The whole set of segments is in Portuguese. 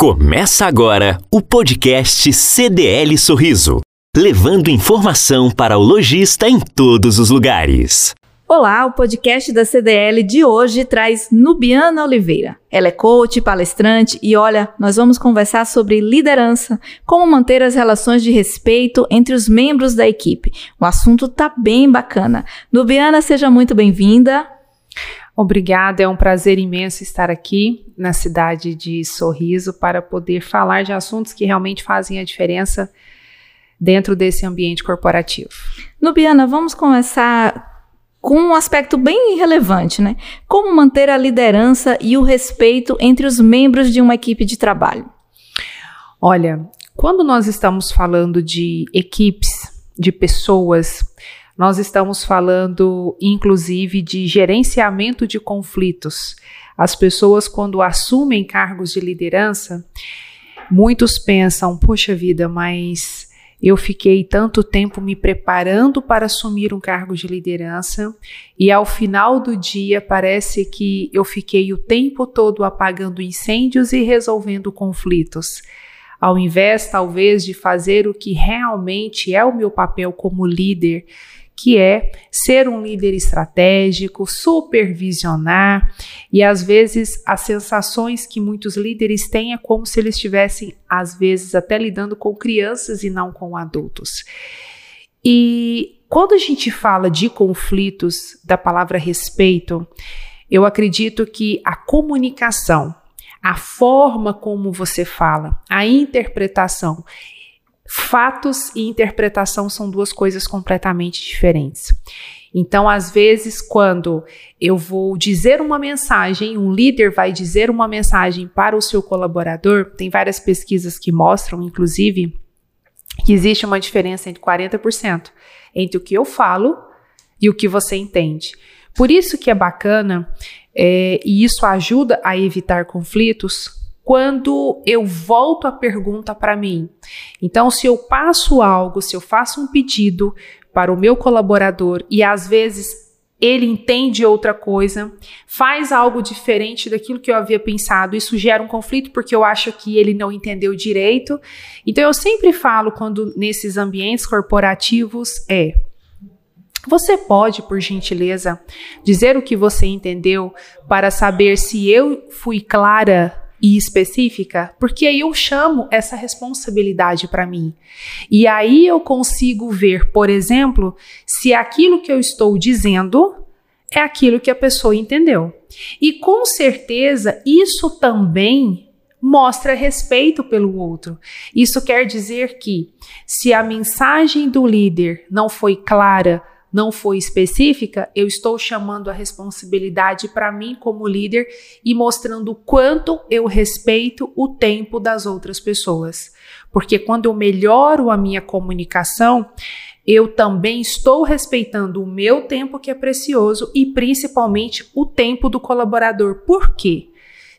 Começa agora o podcast CDL Sorriso, levando informação para o lojista em todos os lugares. Olá, o podcast da CDL de hoje traz Nubiana Oliveira. Ela é coach, palestrante e olha, nós vamos conversar sobre liderança, como manter as relações de respeito entre os membros da equipe. O assunto tá bem bacana. Nubiana, seja muito bem-vinda. Obrigada, é um prazer imenso estar aqui na cidade de Sorriso para poder falar de assuntos que realmente fazem a diferença dentro desse ambiente corporativo. Nubiana, vamos começar com um aspecto bem relevante, né? Como manter a liderança e o respeito entre os membros de uma equipe de trabalho? Olha, quando nós estamos falando de equipes, de pessoas, nós estamos falando, inclusive, de gerenciamento de conflitos. As pessoas, quando assumem cargos de liderança, muitos pensam: poxa vida, mas eu fiquei tanto tempo me preparando para assumir um cargo de liderança e ao final do dia parece que eu fiquei o tempo todo apagando incêndios e resolvendo conflitos. Ao invés, talvez, de fazer o que realmente é o meu papel como líder, que é ser um líder estratégico, supervisionar, e às vezes as sensações que muitos líderes têm é como se eles estivessem, às vezes, até lidando com crianças e não com adultos. E quando a gente fala de conflitos, da palavra respeito, eu acredito que a comunicação, a forma como você fala, a interpretação Fatos e interpretação são duas coisas completamente diferentes. Então, às vezes, quando eu vou dizer uma mensagem, um líder vai dizer uma mensagem para o seu colaborador, tem várias pesquisas que mostram, inclusive, que existe uma diferença entre 40% entre o que eu falo e o que você entende. Por isso que é bacana, é, e isso ajuda a evitar conflitos, quando eu volto a pergunta para mim. Então, se eu passo algo, se eu faço um pedido para o meu colaborador e às vezes ele entende outra coisa, faz algo diferente daquilo que eu havia pensado, isso gera um conflito porque eu acho que ele não entendeu direito. Então eu sempre falo quando nesses ambientes corporativos é você pode, por gentileza, dizer o que você entendeu para saber se eu fui clara e específica, porque aí eu chamo essa responsabilidade para mim. E aí eu consigo ver, por exemplo, se aquilo que eu estou dizendo é aquilo que a pessoa entendeu. E com certeza isso também mostra respeito pelo outro. Isso quer dizer que se a mensagem do líder não foi clara, não foi específica, eu estou chamando a responsabilidade para mim como líder e mostrando o quanto eu respeito o tempo das outras pessoas. Porque quando eu melhoro a minha comunicação, eu também estou respeitando o meu tempo que é precioso e principalmente o tempo do colaborador. Por quê?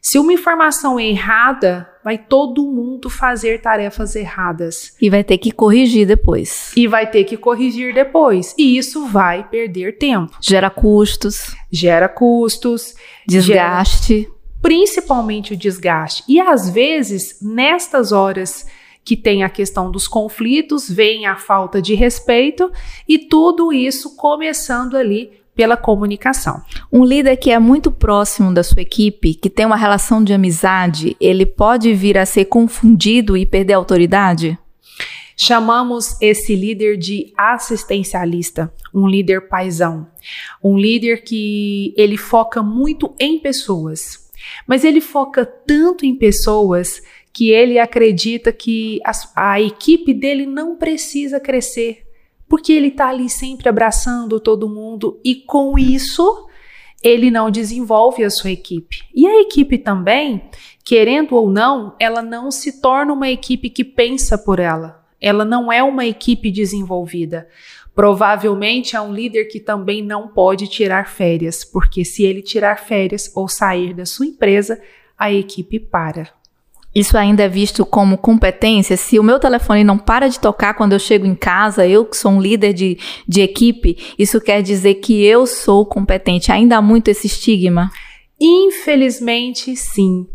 Se uma informação é errada, vai todo mundo fazer tarefas erradas. E vai ter que corrigir depois. E vai ter que corrigir depois. E isso vai perder tempo. Gera custos. Gera custos. Desgaste. Gera, principalmente o desgaste. E às vezes, nestas horas que tem a questão dos conflitos, vem a falta de respeito e tudo isso começando ali pela comunicação. Um líder que é muito próximo da sua equipe, que tem uma relação de amizade, ele pode vir a ser confundido e perder a autoridade? Chamamos esse líder de assistencialista, um líder paisão, um líder que ele foca muito em pessoas, mas ele foca tanto em pessoas que ele acredita que a, a equipe dele não precisa crescer, porque ele está ali sempre abraçando todo mundo e com isso ele não desenvolve a sua equipe. E a equipe também, querendo ou não, ela não se torna uma equipe que pensa por ela. Ela não é uma equipe desenvolvida. Provavelmente é um líder que também não pode tirar férias, porque se ele tirar férias ou sair da sua empresa, a equipe para. Isso ainda é visto como competência? Se o meu telefone não para de tocar quando eu chego em casa, eu que sou um líder de, de equipe, isso quer dizer que eu sou competente. Ainda há muito esse estigma? Infelizmente, sim.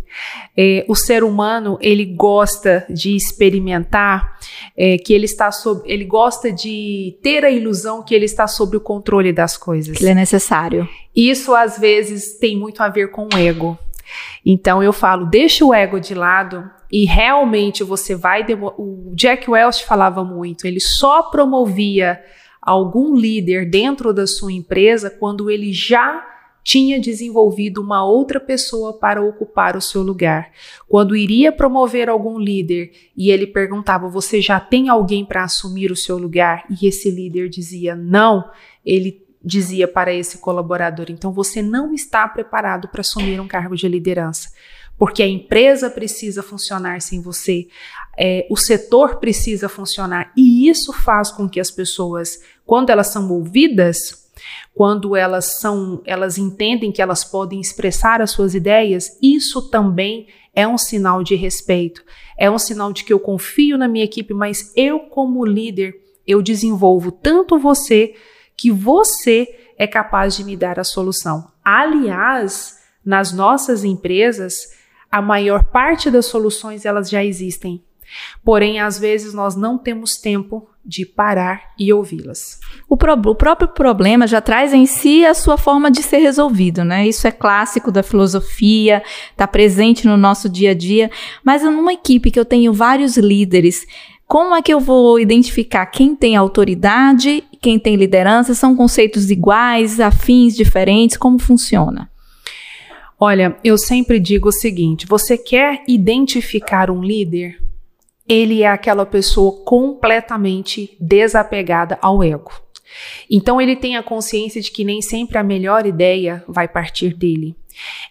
É, o ser humano ele gosta de experimentar, é, que ele está sob, ele gosta de ter a ilusão que ele está sob o controle das coisas. Que ele é necessário. Isso às vezes tem muito a ver com o ego. Então eu falo, deixa o ego de lado e realmente você vai. O Jack Welch falava muito, ele só promovia algum líder dentro da sua empresa quando ele já tinha desenvolvido uma outra pessoa para ocupar o seu lugar. Quando iria promover algum líder e ele perguntava: Você já tem alguém para assumir o seu lugar? E esse líder dizia: Não, ele dizia para esse colaborador: Então você não está preparado para assumir um cargo de liderança porque a empresa precisa funcionar sem você, é, o setor precisa funcionar, e isso faz com que as pessoas, quando elas são ouvidas, quando elas são, elas entendem que elas podem expressar as suas ideias, isso também é um sinal de respeito, é um sinal de que eu confio na minha equipe, mas eu como líder, eu desenvolvo tanto você que você é capaz de me dar a solução. Aliás, nas nossas empresas, a maior parte das soluções elas já existem. Porém, às vezes nós não temos tempo de parar e ouvi-las. O, pro, o, próprio problema já traz em si a sua forma de ser resolvido, né? Isso é clássico da filosofia, está presente no nosso dia a dia. Mas numa equipe que eu tenho vários líderes, como é que eu vou identificar quem tem autoridade, quem tem liderança? São conceitos iguais, afins, diferentes? Como funciona? Olha, eu sempre digo o seguinte: você quer identificar um líder? Ele é aquela pessoa completamente desapegada ao ego. Então ele tem a consciência de que nem sempre a melhor ideia vai partir dele.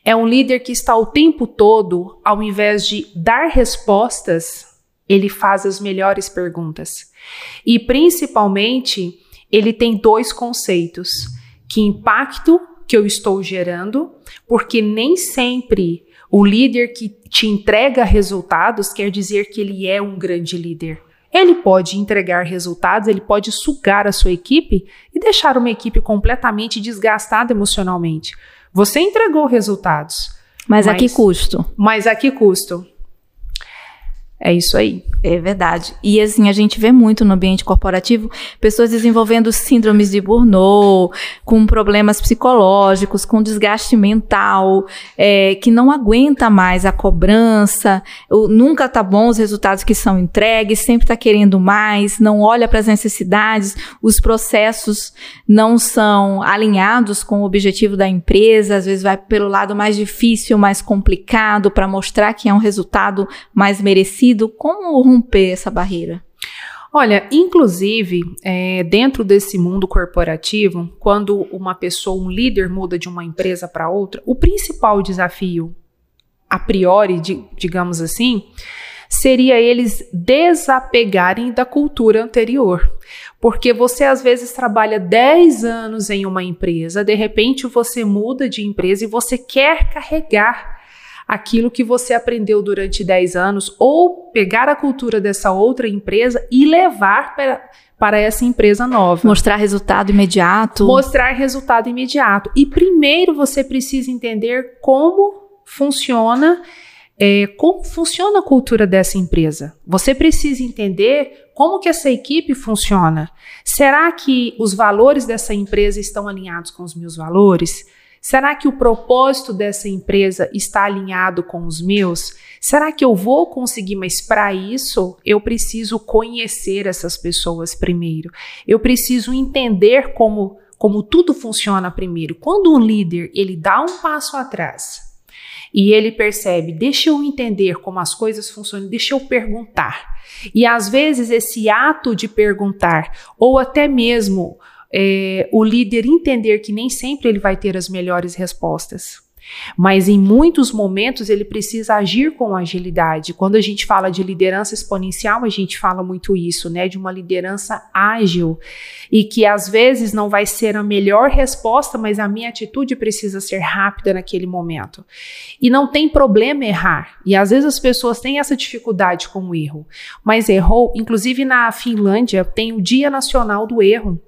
É um líder que está o tempo todo, ao invés de dar respostas, ele faz as melhores perguntas. E principalmente, ele tem dois conceitos: que impacto que eu estou gerando, porque nem sempre o líder que te entrega resultados quer dizer que ele é um grande líder. Ele pode entregar resultados, ele pode sugar a sua equipe e deixar uma equipe completamente desgastada emocionalmente. Você entregou resultados. Mas, mas a que custo? Mas a que custo? É isso aí. É verdade. E assim, a gente vê muito no ambiente corporativo pessoas desenvolvendo síndromes de Burnout, com problemas psicológicos, com desgaste mental, é, que não aguenta mais a cobrança, nunca tá bom os resultados que são entregues, sempre está querendo mais, não olha para as necessidades, os processos não são alinhados com o objetivo da empresa, às vezes vai pelo lado mais difícil, mais complicado, para mostrar que é um resultado mais merecido. Como romper essa barreira? Olha, inclusive, é, dentro desse mundo corporativo, quando uma pessoa, um líder muda de uma empresa para outra, o principal desafio, a priori, de, digamos assim, seria eles desapegarem da cultura anterior. Porque você às vezes trabalha 10 anos em uma empresa, de repente você muda de empresa e você quer carregar aquilo que você aprendeu durante 10 anos ou pegar a cultura dessa outra empresa e levar para, para essa empresa nova. Mostrar resultado imediato. Mostrar resultado imediato. E primeiro você precisa entender como funciona é, como funciona a cultura dessa empresa. Você precisa entender como que essa equipe funciona. Será que os valores dessa empresa estão alinhados com os meus valores? Será que o propósito dessa empresa está alinhado com os meus? Será que eu vou conseguir? Mas para isso, eu preciso conhecer essas pessoas primeiro. Eu preciso entender como, como tudo funciona primeiro. Quando um líder ele dá um passo atrás e ele percebe, deixa eu entender como as coisas funcionam, deixa eu perguntar. E às vezes esse ato de perguntar, ou até mesmo é, o líder entender que nem sempre ele vai ter as melhores respostas. Mas em muitos momentos ele precisa agir com agilidade. Quando a gente fala de liderança exponencial, a gente fala muito isso, né? De uma liderança ágil e que às vezes não vai ser a melhor resposta, mas a minha atitude precisa ser rápida naquele momento. E não tem problema errar. E às vezes as pessoas têm essa dificuldade com o erro. Mas errou, inclusive na Finlândia tem o Dia Nacional do Erro.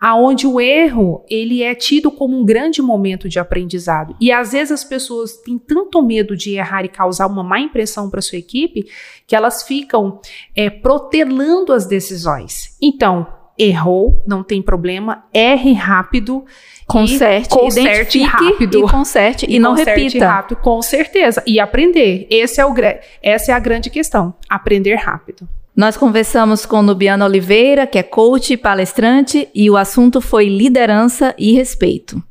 Aonde o erro ele é tido como um grande momento de aprendizado. E às vezes as pessoas têm tanto medo de errar e causar uma má impressão para sua equipe que elas ficam é, protelando as decisões. Então, errou, não tem problema, erre rápido. Conserte, conserte rápido. E conserte e, e não conserte repita. rápido, com certeza. E aprender. Esse é o, essa é a grande questão. Aprender rápido. Nós conversamos com Nubiana Oliveira, que é coach e palestrante, e o assunto foi liderança e respeito.